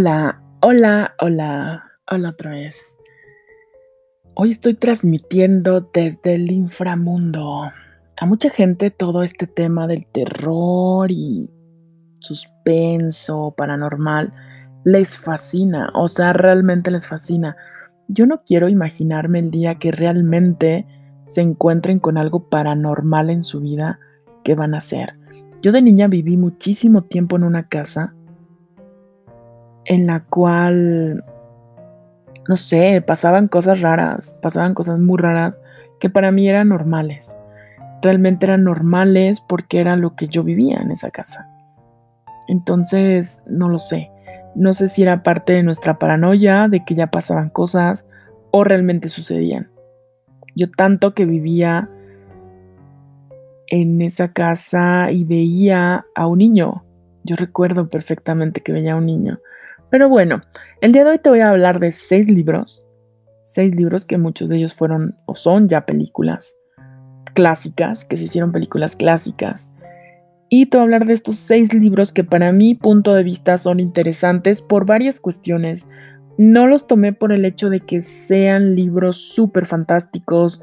Hola, hola, hola, hola otra vez. Hoy estoy transmitiendo desde el inframundo. A mucha gente todo este tema del terror y suspenso, paranormal, les fascina, o sea, realmente les fascina. Yo no quiero imaginarme el día que realmente se encuentren con algo paranormal en su vida, ¿qué van a hacer? Yo de niña viví muchísimo tiempo en una casa en la cual, no sé, pasaban cosas raras, pasaban cosas muy raras que para mí eran normales. Realmente eran normales porque era lo que yo vivía en esa casa. Entonces, no lo sé. No sé si era parte de nuestra paranoia de que ya pasaban cosas o realmente sucedían. Yo tanto que vivía en esa casa y veía a un niño. Yo recuerdo perfectamente que veía a un niño. Pero bueno, el día de hoy te voy a hablar de seis libros, seis libros que muchos de ellos fueron o son ya películas clásicas, que se hicieron películas clásicas. Y te voy a hablar de estos seis libros que para mi punto de vista son interesantes por varias cuestiones. No los tomé por el hecho de que sean libros súper fantásticos,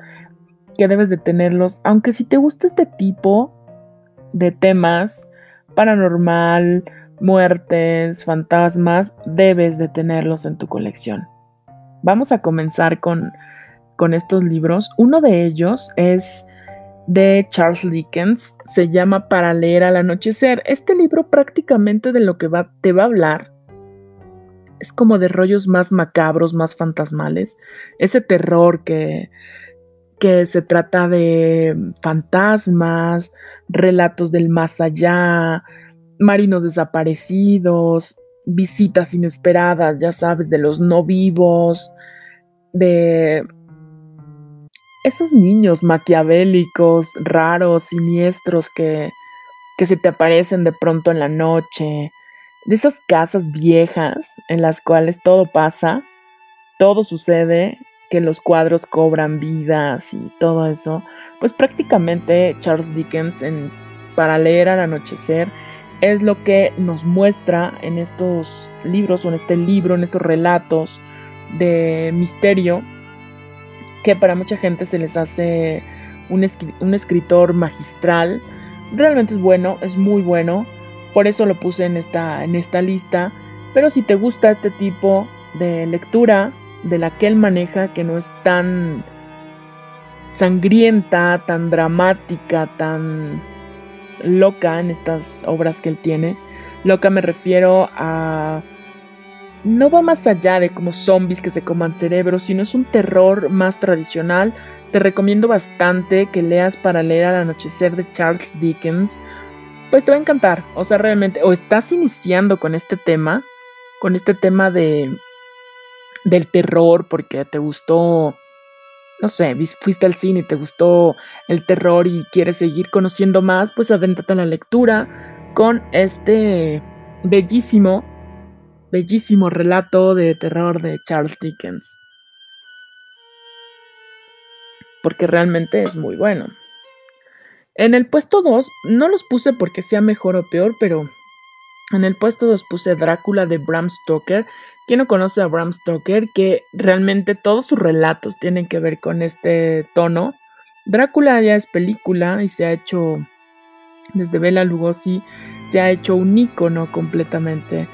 que debes de tenerlos, aunque si te gusta este tipo de temas, paranormal, muertes, fantasmas, debes de tenerlos en tu colección. Vamos a comenzar con, con estos libros. Uno de ellos es de Charles Dickens, se llama Para leer al anochecer. Este libro prácticamente de lo que va, te va a hablar es como de rollos más macabros, más fantasmales. Ese terror que, que se trata de fantasmas, relatos del más allá, marinos desaparecidos, visitas inesperadas, ya sabes, de los no vivos, de esos niños maquiavélicos, raros, siniestros que, que se te aparecen de pronto en la noche, de esas casas viejas en las cuales todo pasa, todo sucede, que los cuadros cobran vidas y todo eso, pues prácticamente Charles Dickens en, para leer al anochecer es lo que nos muestra en estos libros o en este libro, en estos relatos de misterio, que para mucha gente se les hace un, escritor magistral. Realmente es bueno, es muy bueno. Por eso lo puse en esta, en esta lista. Pero si te gusta este tipo de lectura, de la que él maneja, que no es tan sangrienta, tan dramática, tan loca en estas obras que él tiene. Loca me refiero a... No va más allá de como zombies que se coman cerebros, sino es un terror más tradicional. Te recomiendo bastante que leas para leer al anochecer de Charles Dickens. Pues te va a encantar. O sea, realmente, o estás iniciando con este tema, con este tema de del terror porque te gustó no sé, fuiste al cine y te gustó el terror y quieres seguir conociendo más, pues adéntrate en la lectura con este bellísimo, bellísimo relato de terror de Charles Dickens. Porque realmente es muy bueno. En el puesto 2, no los puse porque sea mejor o peor, pero en el puesto 2 puse Drácula de Bram Stoker, ¿Quién no conoce a Bram Stoker? Que realmente todos sus relatos tienen que ver con este tono. Drácula ya es película y se ha hecho, desde Bela Lugosi, se ha hecho un ícono completamente.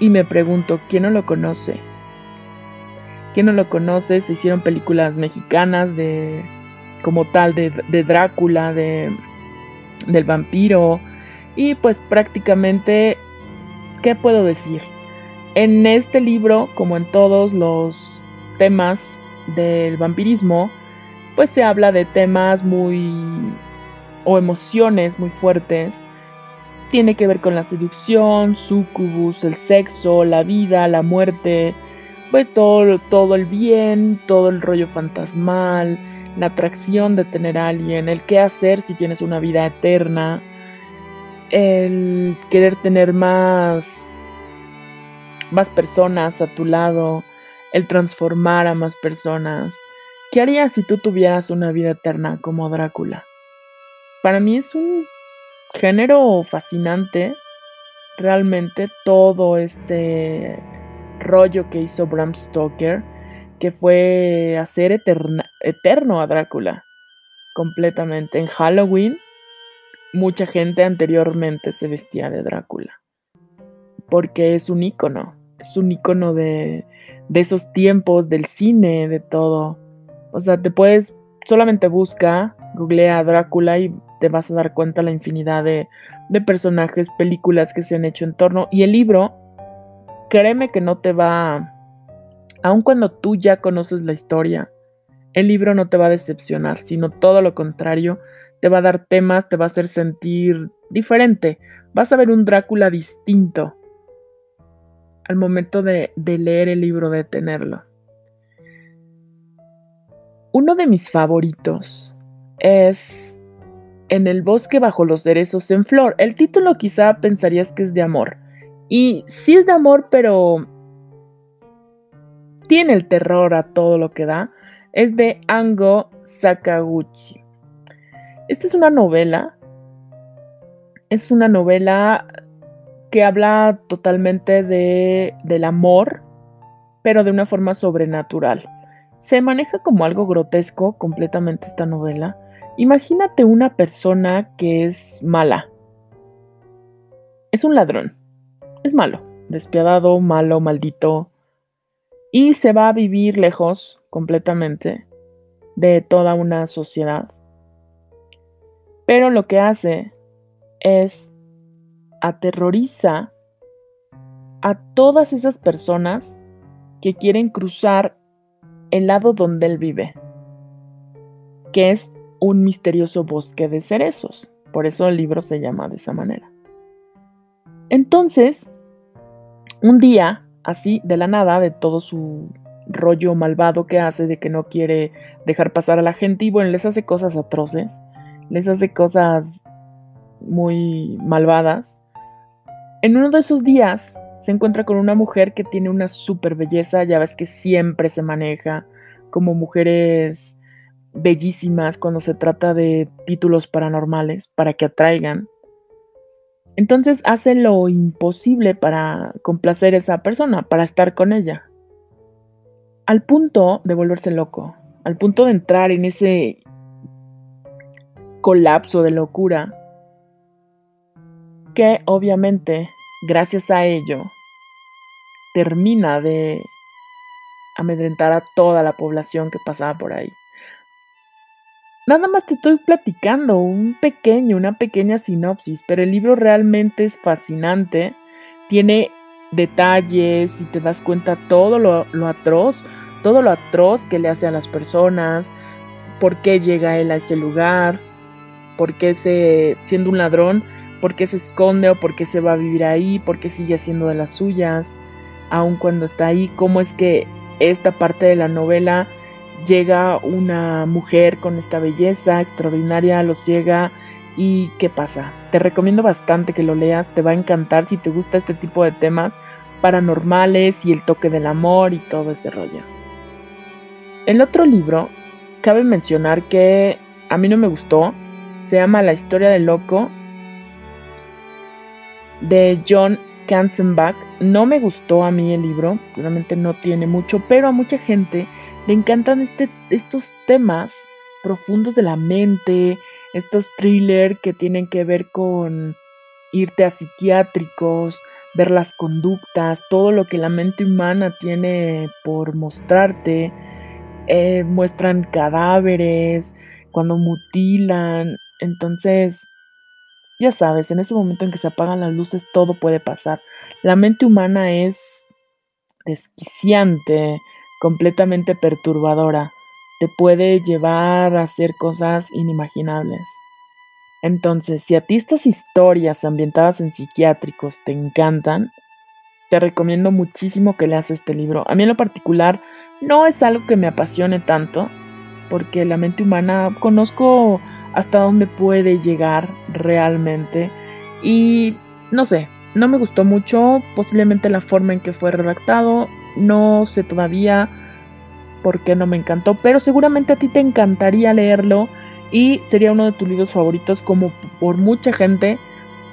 Y me pregunto, ¿quién no lo conoce? ¿Quién no lo conoce? Se hicieron películas mexicanas de, como tal, de, de Drácula, de, del vampiro. Y pues prácticamente, ¿qué puedo decir? En este libro, como en todos los temas del vampirismo, pues se habla de temas muy o emociones muy fuertes. Tiene que ver con la seducción, sucubus, el sexo, la vida, la muerte, pues todo, todo el bien, todo el rollo fantasmal, la atracción de tener a alguien, el qué hacer si tienes una vida eterna, el querer tener más más personas a tu lado, el transformar a más personas. ¿Qué harías si tú tuvieras una vida eterna como Drácula? Para mí es un género fascinante, realmente todo este rollo que hizo Bram Stoker, que fue hacer eterno a Drácula completamente. En Halloween, mucha gente anteriormente se vestía de Drácula, porque es un icono, es un icono de, de esos tiempos, del cine, de todo. O sea, te puedes, solamente busca, googlea Drácula y te vas a dar cuenta la infinidad de, de personajes, películas que se han hecho en torno. Y el libro, créeme que no te va, aun cuando tú ya conoces la historia, el libro no te va a decepcionar, sino todo lo contrario, te va a dar temas, te va a hacer sentir diferente. Vas a ver un Drácula distinto al momento de, leer el libro, de tenerlo. Uno de mis favoritos es En el bosque bajo los cerezos en flor. El título quizá pensarías que es de amor. Y sí es de amor, pero tiene el terror a todo lo que da. Es de Ango Sakaguchi. Esta es una novela. Es una novela que habla totalmente de, del amor, pero de una forma sobrenatural. Se maneja como algo grotesco completamente esta novela. Imagínate una persona que es mala. Es un ladrón. Es malo. Despiadado, malo, maldito. Y se va a vivir lejos completamente de toda una sociedad. Pero lo que hace es aterroriza a todas esas personas que quieren cruzar el lado donde él vive, que es un misterioso bosque de cerezos. Por eso el libro se llama de esa manera. Entonces, un día, así de la nada, de todo su rollo malvado que hace, de que no quiere dejar pasar a la gente y bueno, les hace cosas atroces, les hace cosas muy malvadas. En uno de esos días se encuentra con una mujer que tiene una super belleza, ya ves que siempre se maneja como mujeres bellísimas cuando se trata de títulos paranormales para que atraigan. Entonces hace lo imposible para complacer a esa persona, para estar con ella. Al punto de volverse loco, al punto de entrar en ese colapso de locura, que obviamente gracias a ello termina de amedrentar a toda la población que pasaba por ahí. Nada más te estoy platicando un pequeño, una pequeña sinopsis, pero el libro realmente es fascinante. Tiene detalles y te das cuenta todo lo, lo atroz, todo lo atroz que le hace a las personas, por qué llega él a ese lugar, por qué se, siendo un ladrón, por qué se esconde o por qué se va a vivir ahí, por qué sigue haciendo de las suyas, aun cuando está ahí, cómo es que esta parte de la novela llega una mujer con esta belleza extraordinaria, lo ciega y qué pasa. Te recomiendo bastante que lo leas, te va a encantar si te gusta este tipo de temas paranormales y el toque del amor y todo ese rollo. El otro libro, cabe mencionar que a mí no me gustó, se llama La historia del loco de John Katzenbach. No me gustó a mí el libro, realmente no tiene mucho, pero a mucha gente le encantan este, estos temas profundos de la mente, estos thrillers que tienen que ver con irte a psiquiátricos, ver las conductas, todo lo que la mente humana tiene por mostrarte. Eh, muestran cadáveres, cuando mutilan. Entonces, ya sabes, en ese momento en que se apagan las luces todo puede pasar. La mente humana es desquiciante, completamente perturbadora. Te puede llevar a hacer cosas inimaginables. Entonces, si a ti estas historias ambientadas en psiquiátricos te encantan, te recomiendo muchísimo que leas este libro. A mí en lo particular no es algo que me apasione tanto, porque la mente humana conozco hasta dónde puede llegar realmente. Y no sé, no me gustó mucho, posiblemente la forma en que fue redactado, no sé todavía por qué no me encantó, pero seguramente a ti te encantaría leerlo y sería uno de tus libros favoritos como por mucha gente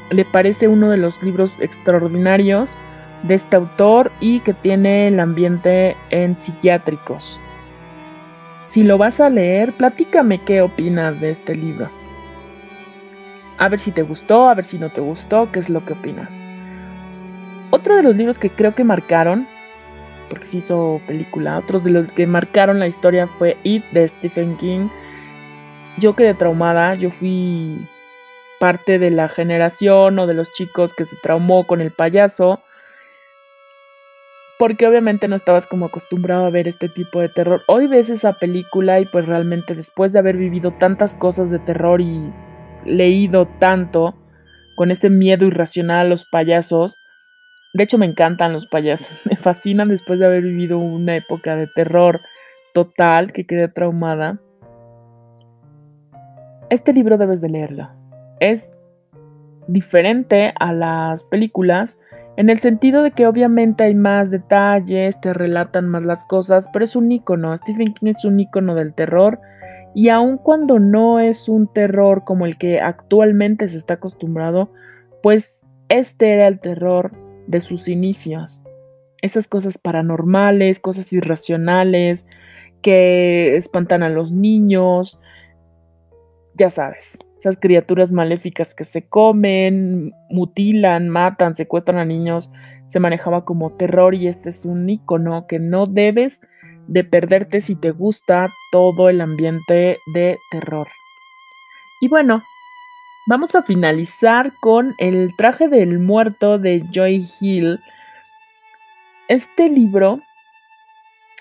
le parece uno de los libros extraordinarios de este autor y que tiene el ambiente en psiquiátricos. Si lo vas a leer, platícame qué opinas de este libro. A ver si te gustó, a ver si no te gustó, qué es lo que opinas. Otro de los libros que creo que marcaron, porque se hizo película, otros de los que marcaron la historia fue It de Stephen King. Yo quedé traumada, yo fui parte de la generación o de los chicos que se traumó con el payaso. Porque obviamente no estabas como acostumbrado a ver este tipo de terror. Hoy ves esa película y pues realmente después de haber vivido tantas cosas de terror y leído tanto con ese miedo irracional a los payasos, de hecho me encantan los payasos, me fascinan después de haber vivido una época de terror total que quedé traumada. Este libro debes de leerlo es diferente a las películas en el sentido de que obviamente hay más detalles, te relatan más las cosas, pero es un icono. Stephen King es un icono del terror y aun cuando no es un terror como el que actualmente se está acostumbrado, pues este era el terror de sus inicios. Esas cosas paranormales, cosas irracionales que espantan a los niños, ya sabes, esas criaturas maléficas que se comen, mutilan, matan, secuestran a niños, se manejaba como terror y este es un icono que no debes de perderte si te gusta todo el ambiente de terror. Y bueno, vamos a finalizar con el traje del muerto de Joy Hill. Este libro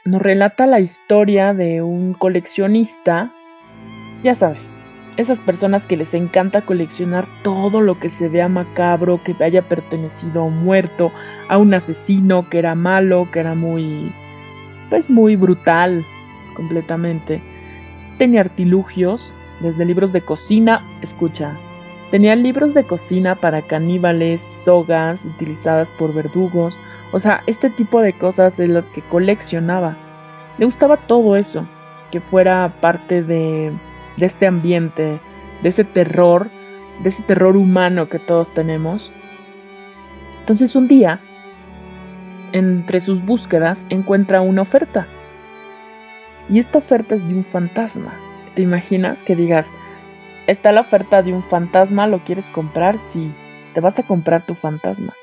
nos relata la historia de un coleccionista, ya sabes, esas personas que les encanta coleccionar todo lo que se vea macabro, que haya pertenecido a un muerto, a un asesino que era malo, que era muy, pues muy brutal completamente. Tenía artilugios, desde libros de cocina, escucha, tenía libros de cocina para caníbales, sogas utilizadas por verdugos, o sea, este tipo de cosas de las que coleccionaba. Le gustaba todo eso, que fuera parte de de este ambiente, de ese terror, de ese terror humano que todos tenemos. Entonces un día, entre sus búsquedas, encuentra una oferta. Y esta oferta es de un fantasma. ¿Te imaginas que digas, está la oferta de un fantasma, ¿lo quieres comprar? Sí, te vas a comprar tu fantasma.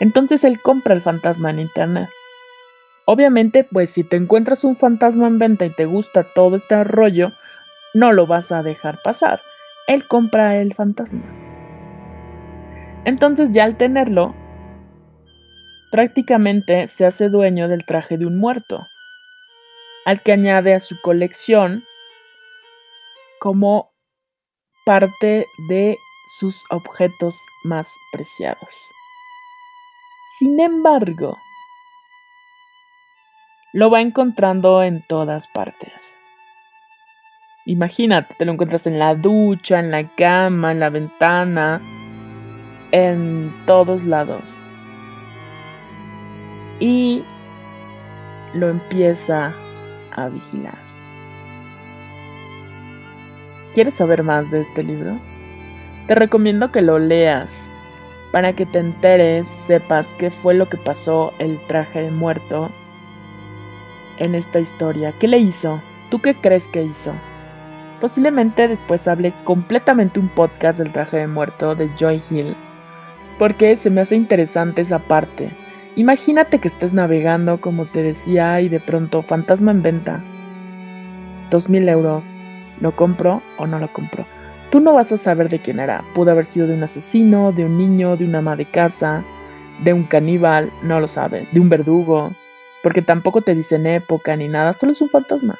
Entonces él compra el fantasma en internet. Obviamente, pues si te encuentras un fantasma en venta y te gusta todo este rollo, no lo vas a dejar pasar. Él compra el fantasma. Entonces ya al tenerlo, prácticamente se hace dueño del traje de un muerto, al que añade a su colección como parte de sus objetos más preciados. Sin embargo, lo va encontrando en todas partes. Imagínate, te lo encuentras en la ducha, en la cama, en la ventana, en todos lados. Y lo empieza a vigilar. ¿Quieres saber más de este libro? Te recomiendo que lo leas para que te enteres, sepas qué fue lo que pasó el traje de muerto en esta historia. ¿Qué le hizo? ¿Tú qué crees que hizo? Posiblemente después hable completamente un podcast del traje de muerto de Joy Hill, porque se me hace interesante esa parte. Imagínate que estés navegando, como te decía, y de pronto fantasma en venta. Dos mil euros. ¿Lo compro o no lo compro? Tú no vas a saber de quién era. Pudo haber sido de un asesino, de un niño, de una ama de casa, de un caníbal, no lo sabe, de un verdugo. Porque tampoco te dicen época ni nada, solo es un fantasma.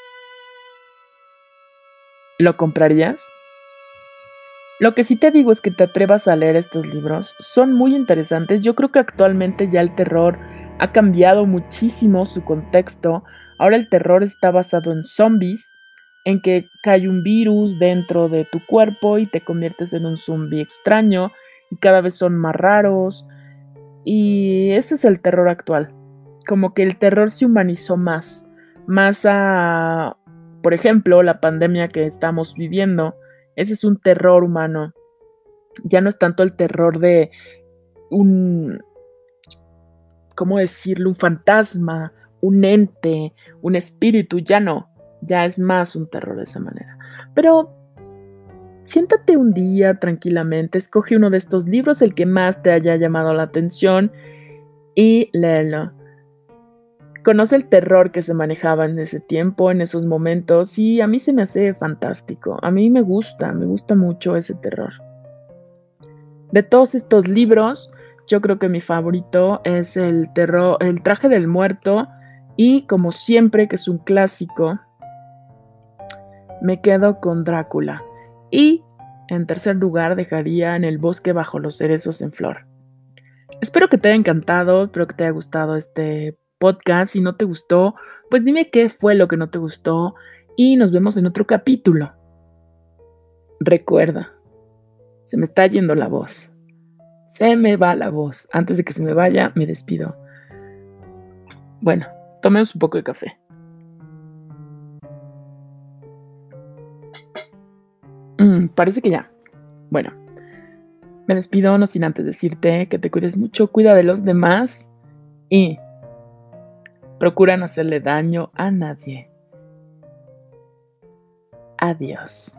¿Lo comprarías? Lo que sí te digo es que te atrevas a leer estos libros. Son muy interesantes. Yo creo que actualmente ya el terror ha cambiado muchísimo su contexto. Ahora el terror está basado en zombies, en que cae un virus dentro de tu cuerpo y te conviertes en un zombie extraño y cada vez son más raros. Y ese es el terror actual. Como que el terror se humanizó más, más a por ejemplo, la pandemia que estamos viviendo, ese es un terror humano. Ya no es tanto el terror de un, ¿cómo decirlo? Un fantasma, un ente, un espíritu, ya no, ya es más un terror de esa manera. Pero siéntate un día tranquilamente, escoge uno de estos libros, el que más te haya llamado la atención, y léelo. Conoce el terror que se manejaba en ese tiempo, en esos momentos, y a mí se me hace fantástico. A mí me gusta, me gusta mucho ese terror. De todos estos libros, yo creo que mi favorito es el terror, el traje del muerto, y como siempre, que es un clásico, me quedo con Drácula. Y en tercer lugar dejaría en el bosque bajo los cerezos en flor. Espero que te haya encantado, espero que te haya gustado este podcast. Si no te gustó, pues dime qué fue lo que no te gustó y nos vemos en otro capítulo. Recuerda, se me está yendo la voz. Se me va la voz. Antes de que se me vaya, me despido. Bueno, tomemos un poco de café. Mm, parece que ya. Bueno, me despido no sin antes decirte que te cuides mucho, cuida de los demás y Procura no hacerle daño a nadie. Adiós.